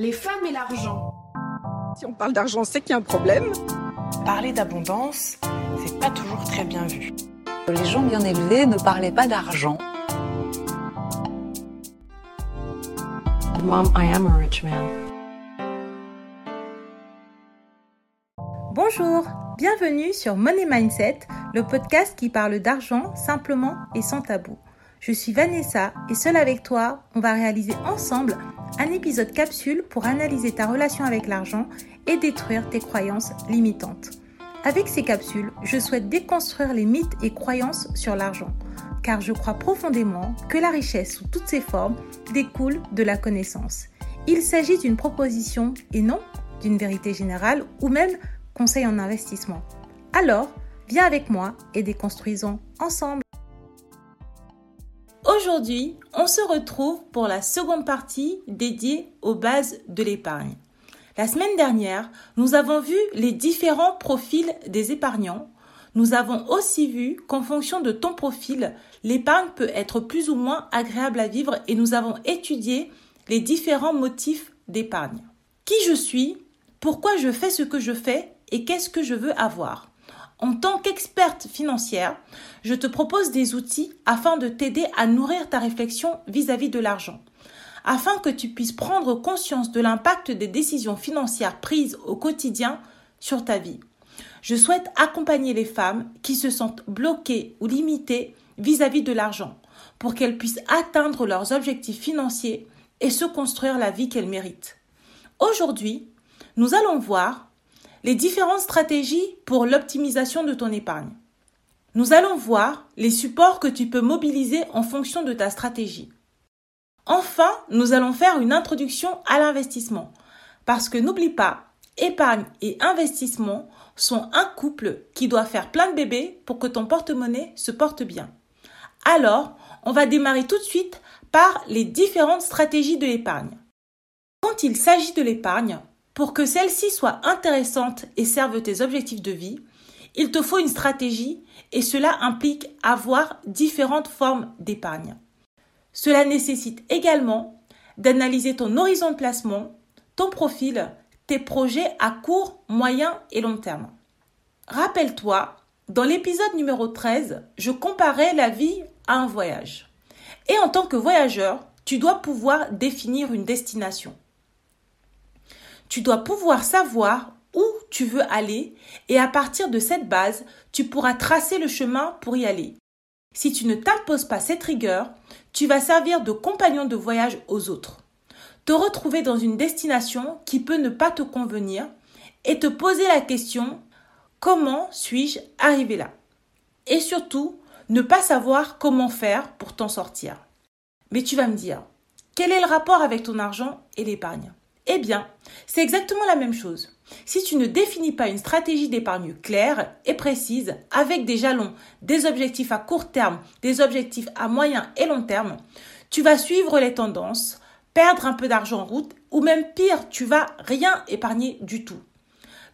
Les femmes et l'argent. Si on parle d'argent, c'est qu'il y a un problème. Parler d'abondance, c'est pas toujours très bien vu. Les gens bien élevés ne parlaient pas d'argent. Mom, I am a rich man. Bonjour, bienvenue sur Money Mindset, le podcast qui parle d'argent simplement et sans tabou. Je suis Vanessa et seule avec toi, on va réaliser ensemble un épisode capsule pour analyser ta relation avec l'argent et détruire tes croyances limitantes. Avec ces capsules, je souhaite déconstruire les mythes et croyances sur l'argent, car je crois profondément que la richesse sous toutes ses formes découle de la connaissance. Il s'agit d'une proposition et non d'une vérité générale ou même conseil en investissement. Alors, viens avec moi et déconstruisons ensemble. Aujourd'hui, on se retrouve pour la seconde partie dédiée aux bases de l'épargne. La semaine dernière, nous avons vu les différents profils des épargnants. Nous avons aussi vu qu'en fonction de ton profil, l'épargne peut être plus ou moins agréable à vivre et nous avons étudié les différents motifs d'épargne. Qui je suis, pourquoi je fais ce que je fais? Et qu'est-ce que je veux avoir? En tant qu'experte financière, je te propose des outils afin de t'aider à nourrir ta réflexion vis-à-vis de l'argent, afin que tu puisses prendre conscience de l'impact des décisions financières prises au quotidien sur ta vie. Je souhaite accompagner les femmes qui se sentent bloquées ou limitées vis-à-vis de l'argent pour qu'elles puissent atteindre leurs objectifs financiers et se construire la vie qu'elles méritent. Aujourd'hui, nous allons voir les différentes stratégies pour l'optimisation de ton épargne. Nous allons voir les supports que tu peux mobiliser en fonction de ta stratégie. Enfin, nous allons faire une introduction à l'investissement. Parce que n'oublie pas, épargne et investissement sont un couple qui doit faire plein de bébés pour que ton porte-monnaie se porte bien. Alors, on va démarrer tout de suite par les différentes stratégies de l'épargne. Quand il s'agit de l'épargne, pour que celle-ci soit intéressante et serve tes objectifs de vie, il te faut une stratégie et cela implique avoir différentes formes d'épargne. Cela nécessite également d'analyser ton horizon de placement, ton profil, tes projets à court, moyen et long terme. Rappelle-toi, dans l'épisode numéro 13, je comparais la vie à un voyage. Et en tant que voyageur, tu dois pouvoir définir une destination. Tu dois pouvoir savoir où tu veux aller et à partir de cette base, tu pourras tracer le chemin pour y aller. Si tu ne t'imposes pas cette rigueur, tu vas servir de compagnon de voyage aux autres. Te retrouver dans une destination qui peut ne pas te convenir et te poser la question comment suis-je arrivé là? Et surtout, ne pas savoir comment faire pour t'en sortir. Mais tu vas me dire, quel est le rapport avec ton argent et l'épargne? Eh bien, c'est exactement la même chose. Si tu ne définis pas une stratégie d'épargne claire et précise, avec des jalons, des objectifs à court terme, des objectifs à moyen et long terme, tu vas suivre les tendances, perdre un peu d'argent en route, ou même pire, tu vas rien épargner du tout.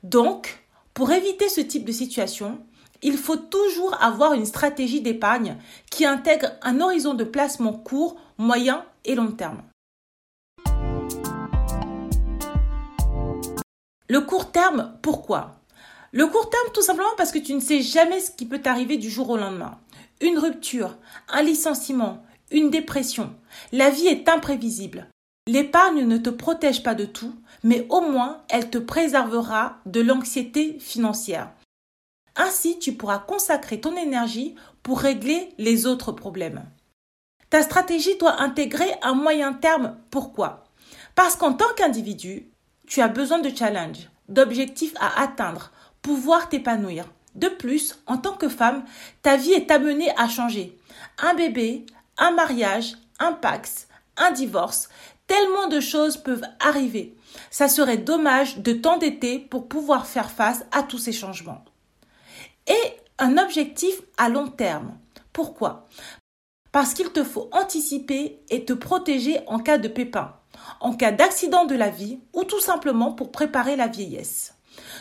Donc, pour éviter ce type de situation, il faut toujours avoir une stratégie d'épargne qui intègre un horizon de placement court, moyen et long terme. Le court terme, pourquoi? Le court terme, tout simplement parce que tu ne sais jamais ce qui peut t'arriver du jour au lendemain. Une rupture, un licenciement, une dépression. La vie est imprévisible. L'épargne ne te protège pas de tout, mais au moins elle te préservera de l'anxiété financière. Ainsi, tu pourras consacrer ton énergie pour régler les autres problèmes. Ta stratégie doit intégrer un moyen terme. Pourquoi? Parce qu'en tant qu'individu, tu as besoin de challenge, d'objectifs à atteindre, pouvoir t'épanouir. De plus, en tant que femme, ta vie est amenée à changer. Un bébé, un mariage, un pax, un divorce, tellement de choses peuvent arriver. Ça serait dommage de t'endetter pour pouvoir faire face à tous ces changements. Et un objectif à long terme. Pourquoi? Parce qu'il te faut anticiper et te protéger en cas de pépin en cas d'accident de la vie ou tout simplement pour préparer la vieillesse.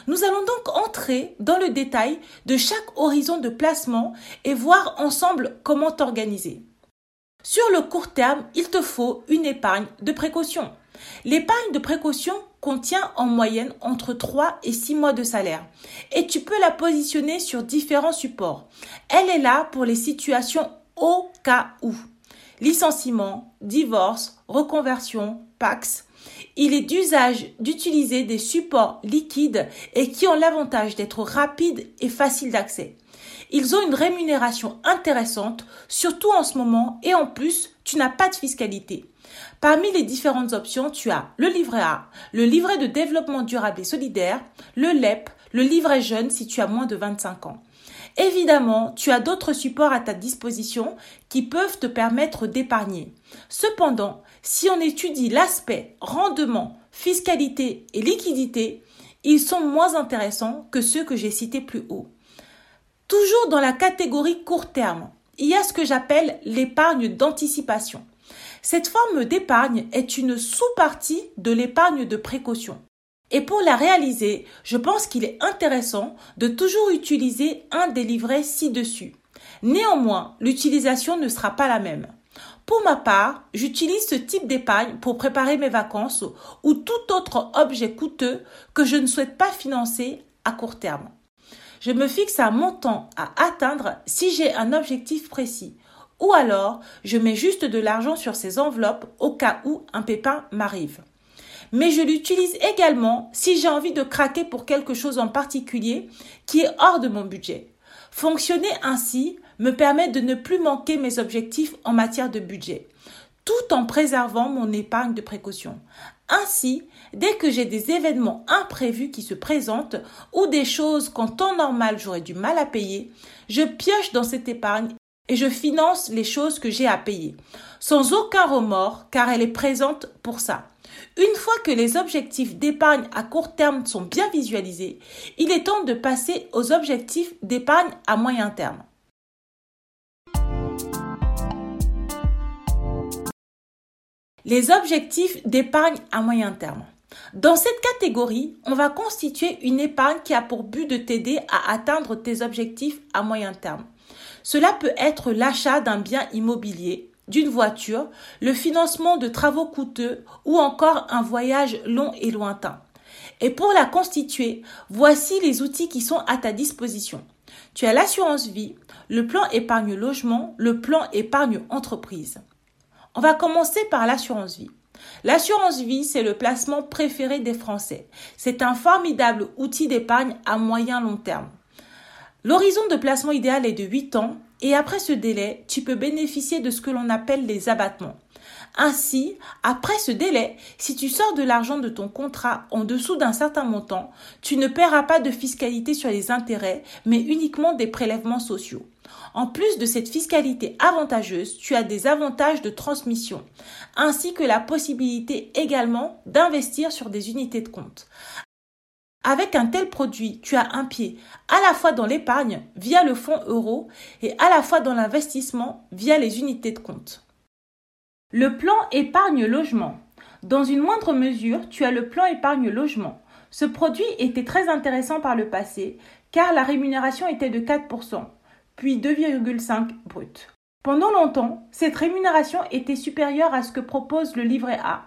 Nous allons donc entrer dans le détail de chaque horizon de placement et voir ensemble comment t'organiser. Sur le court terme, il te faut une épargne de précaution. L'épargne de précaution contient en moyenne entre 3 et 6 mois de salaire et tu peux la positionner sur différents supports. Elle est là pour les situations au cas où. Licenciement, divorce, reconversion, PAX. Il est d'usage d'utiliser des supports liquides et qui ont l'avantage d'être rapides et faciles d'accès. Ils ont une rémunération intéressante, surtout en ce moment, et en plus, tu n'as pas de fiscalité. Parmi les différentes options, tu as le livret A, le livret de développement durable et solidaire, le LEP, le livret jeune si tu as moins de 25 ans. Évidemment, tu as d'autres supports à ta disposition qui peuvent te permettre d'épargner. Cependant, si on étudie l'aspect rendement, fiscalité et liquidité, ils sont moins intéressants que ceux que j'ai cités plus haut. Toujours dans la catégorie court terme, il y a ce que j'appelle l'épargne d'anticipation. Cette forme d'épargne est une sous-partie de l'épargne de précaution. Et pour la réaliser, je pense qu'il est intéressant de toujours utiliser un des livrets ci-dessus. Néanmoins, l'utilisation ne sera pas la même. Pour ma part, j'utilise ce type d'épargne pour préparer mes vacances ou tout autre objet coûteux que je ne souhaite pas financer à court terme je me fixe un montant à atteindre si j'ai un objectif précis. Ou alors, je mets juste de l'argent sur ces enveloppes au cas où un pépin m'arrive. Mais je l'utilise également si j'ai envie de craquer pour quelque chose en particulier qui est hors de mon budget. Fonctionner ainsi me permet de ne plus manquer mes objectifs en matière de budget, tout en préservant mon épargne de précaution. Ainsi, dès que j'ai des événements imprévus qui se présentent ou des choses qu'en temps normal j'aurais du mal à payer, je pioche dans cette épargne et je finance les choses que j'ai à payer, sans aucun remords car elle est présente pour ça. Une fois que les objectifs d'épargne à court terme sont bien visualisés, il est temps de passer aux objectifs d'épargne à moyen terme. Les objectifs d'épargne à moyen terme. Dans cette catégorie, on va constituer une épargne qui a pour but de t'aider à atteindre tes objectifs à moyen terme. Cela peut être l'achat d'un bien immobilier, d'une voiture, le financement de travaux coûteux ou encore un voyage long et lointain. Et pour la constituer, voici les outils qui sont à ta disposition. Tu as l'assurance vie, le plan épargne logement, le plan épargne entreprise. On va commencer par l'assurance vie. L'assurance vie, c'est le placement préféré des Français. C'est un formidable outil d'épargne à moyen long terme. L'horizon de placement idéal est de 8 ans et après ce délai, tu peux bénéficier de ce que l'on appelle les abattements. Ainsi, après ce délai, si tu sors de l'argent de ton contrat en dessous d'un certain montant, tu ne paieras pas de fiscalité sur les intérêts, mais uniquement des prélèvements sociaux. En plus de cette fiscalité avantageuse, tu as des avantages de transmission, ainsi que la possibilité également d'investir sur des unités de compte. Avec un tel produit, tu as un pied à la fois dans l'épargne via le fonds euro et à la fois dans l'investissement via les unités de compte. Le plan épargne logement. Dans une moindre mesure, tu as le plan épargne logement. Ce produit était très intéressant par le passé car la rémunération était de 4% puis 2,5 brut. Pendant longtemps, cette rémunération était supérieure à ce que propose le livret A.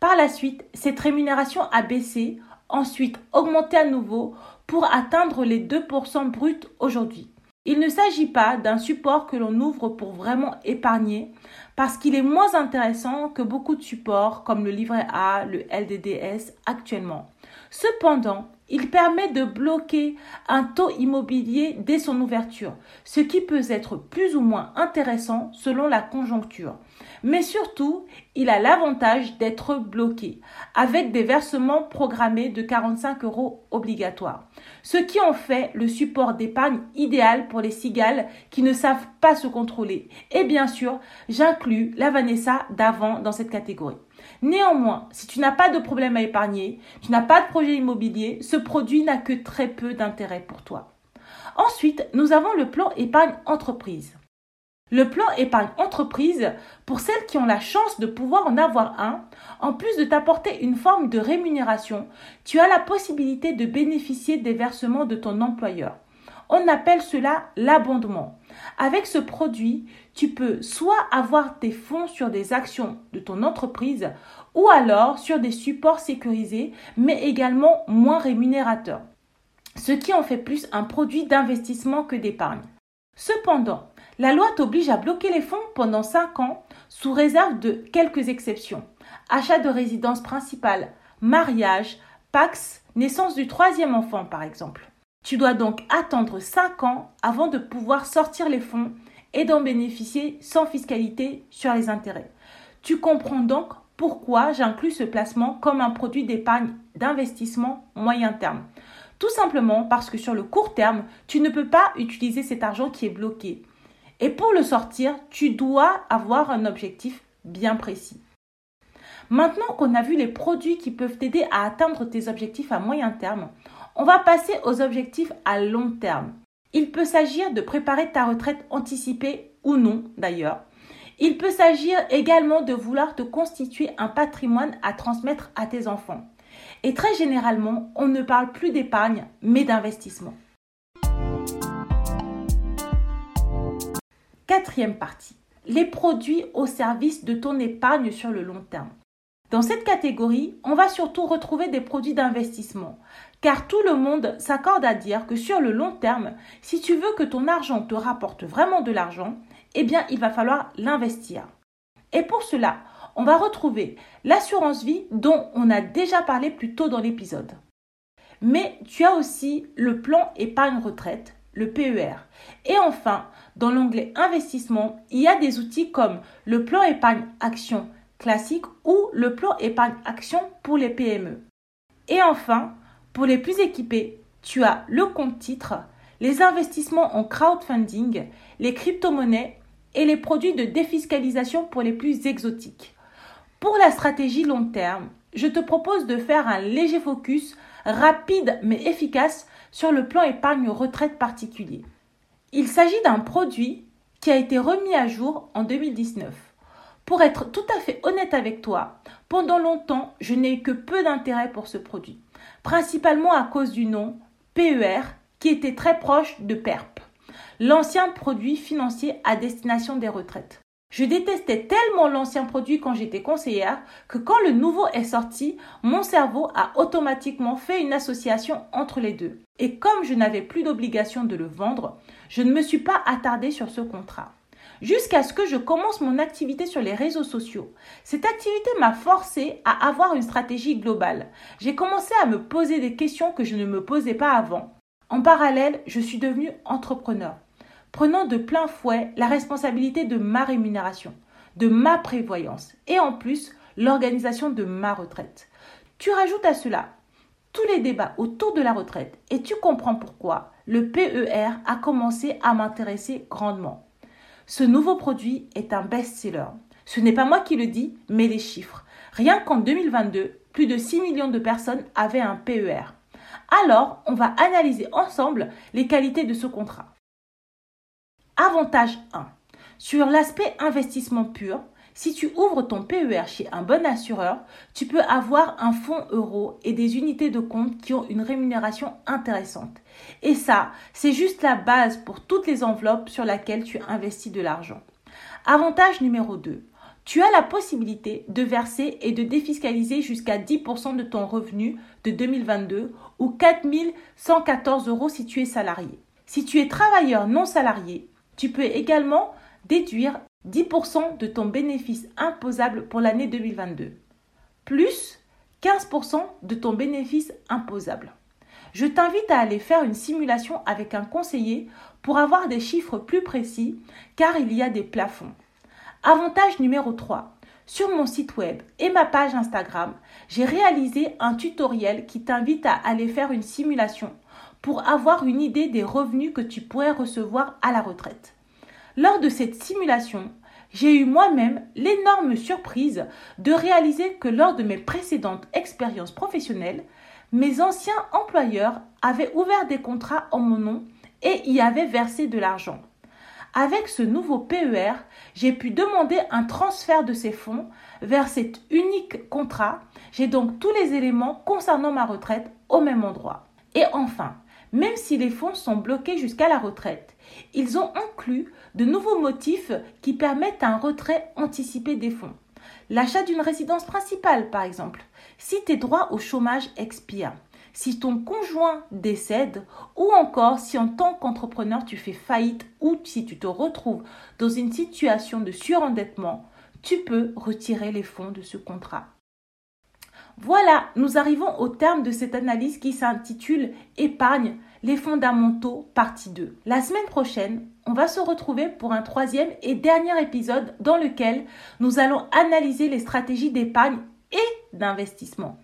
Par la suite, cette rémunération a baissé, ensuite augmenté à nouveau pour atteindre les 2% bruts aujourd'hui. Il ne s'agit pas d'un support que l'on ouvre pour vraiment épargner, parce qu'il est moins intéressant que beaucoup de supports comme le livret A, le LDDS actuellement. Cependant, il permet de bloquer un taux immobilier dès son ouverture, ce qui peut être plus ou moins intéressant selon la conjoncture. Mais surtout, il a l'avantage d'être bloqué, avec des versements programmés de 45 euros obligatoires, ce qui en fait le support d'épargne idéal pour les cigales qui ne savent pas se contrôler. Et bien sûr, j'inclus la Vanessa d'avant dans cette catégorie. Néanmoins, si tu n'as pas de problème à épargner, tu n'as pas de projet immobilier, ce produit n'a que très peu d'intérêt pour toi. Ensuite, nous avons le plan épargne entreprise. Le plan épargne entreprise, pour celles qui ont la chance de pouvoir en avoir un, en plus de t'apporter une forme de rémunération, tu as la possibilité de bénéficier des versements de ton employeur. On appelle cela l'abondement. Avec ce produit, tu peux soit avoir tes fonds sur des actions de ton entreprise ou alors sur des supports sécurisés mais également moins rémunérateurs, ce qui en fait plus un produit d'investissement que d'épargne. Cependant, la loi t'oblige à bloquer les fonds pendant 5 ans sous réserve de quelques exceptions. Achat de résidence principale, mariage, Pax, naissance du troisième enfant par exemple. Tu dois donc attendre 5 ans avant de pouvoir sortir les fonds et d'en bénéficier sans fiscalité sur les intérêts. Tu comprends donc pourquoi j'inclus ce placement comme un produit d'épargne d'investissement moyen terme. Tout simplement parce que sur le court terme, tu ne peux pas utiliser cet argent qui est bloqué. Et pour le sortir, tu dois avoir un objectif bien précis. Maintenant qu'on a vu les produits qui peuvent t'aider à atteindre tes objectifs à moyen terme, on va passer aux objectifs à long terme. Il peut s'agir de préparer ta retraite anticipée ou non d'ailleurs. Il peut s'agir également de vouloir te constituer un patrimoine à transmettre à tes enfants. Et très généralement, on ne parle plus d'épargne, mais d'investissement. Quatrième partie. Les produits au service de ton épargne sur le long terme. Dans cette catégorie, on va surtout retrouver des produits d'investissement, car tout le monde s'accorde à dire que sur le long terme, si tu veux que ton argent te rapporte vraiment de l'argent, eh bien il va falloir l'investir. Et pour cela, on va retrouver l'assurance vie dont on a déjà parlé plus tôt dans l'épisode. Mais tu as aussi le plan épargne retraite, le PER. Et enfin, dans l'onglet investissement, il y a des outils comme le plan épargne action classique ou le plan épargne action pour les PME. Et enfin, pour les plus équipés, tu as le compte titre, les investissements en crowdfunding, les crypto-monnaies et les produits de défiscalisation pour les plus exotiques. Pour la stratégie long terme, je te propose de faire un léger focus rapide mais efficace sur le plan épargne retraite particulier. Il s'agit d'un produit qui a été remis à jour en 2019. Pour être tout à fait honnête avec toi, pendant longtemps, je n'ai eu que peu d'intérêt pour ce produit, principalement à cause du nom PER qui était très proche de PERP, l'ancien produit financier à destination des retraites. Je détestais tellement l'ancien produit quand j'étais conseillère que quand le nouveau est sorti, mon cerveau a automatiquement fait une association entre les deux. Et comme je n'avais plus d'obligation de le vendre, je ne me suis pas attardée sur ce contrat jusqu'à ce que je commence mon activité sur les réseaux sociaux. Cette activité m'a forcé à avoir une stratégie globale. J'ai commencé à me poser des questions que je ne me posais pas avant. En parallèle, je suis devenue entrepreneur, prenant de plein fouet la responsabilité de ma rémunération, de ma prévoyance et en plus l'organisation de ma retraite. Tu rajoutes à cela tous les débats autour de la retraite et tu comprends pourquoi le PER a commencé à m'intéresser grandement. Ce nouveau produit est un best-seller. Ce n'est pas moi qui le dis, mais les chiffres. Rien qu'en 2022, plus de 6 millions de personnes avaient un PER. Alors, on va analyser ensemble les qualités de ce contrat. Avantage 1. Sur l'aspect investissement pur, si tu ouvres ton PER chez un bon assureur, tu peux avoir un fonds euro et des unités de compte qui ont une rémunération intéressante. Et ça, c'est juste la base pour toutes les enveloppes sur lesquelles tu investis de l'argent. Avantage numéro 2. Tu as la possibilité de verser et de défiscaliser jusqu'à 10% de ton revenu de 2022 ou 4114 euros si tu es salarié. Si tu es travailleur non salarié, tu peux également déduire 10% de ton bénéfice imposable pour l'année 2022, plus 15% de ton bénéfice imposable. Je t'invite à aller faire une simulation avec un conseiller pour avoir des chiffres plus précis car il y a des plafonds. Avantage numéro 3. Sur mon site web et ma page Instagram, j'ai réalisé un tutoriel qui t'invite à aller faire une simulation pour avoir une idée des revenus que tu pourrais recevoir à la retraite. Lors de cette simulation, j'ai eu moi-même l'énorme surprise de réaliser que lors de mes précédentes expériences professionnelles, mes anciens employeurs avaient ouvert des contrats en mon nom et y avaient versé de l'argent. Avec ce nouveau PER, j'ai pu demander un transfert de ces fonds vers cet unique contrat. J'ai donc tous les éléments concernant ma retraite au même endroit. Et enfin, même si les fonds sont bloqués jusqu'à la retraite. Ils ont inclus de nouveaux motifs qui permettent un retrait anticipé des fonds. L'achat d'une résidence principale, par exemple, si tes droits au chômage expirent, si ton conjoint décède, ou encore si en tant qu'entrepreneur tu fais faillite ou si tu te retrouves dans une situation de surendettement, tu peux retirer les fonds de ce contrat. Voilà, nous arrivons au terme de cette analyse qui s'intitule Épargne, les fondamentaux, partie 2. La semaine prochaine, on va se retrouver pour un troisième et dernier épisode dans lequel nous allons analyser les stratégies d'épargne et d'investissement.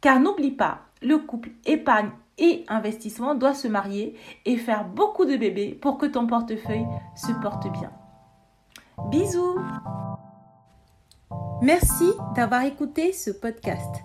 Car n'oublie pas, le couple épargne et investissement doit se marier et faire beaucoup de bébés pour que ton portefeuille se porte bien. Bisous Merci d'avoir écouté ce podcast.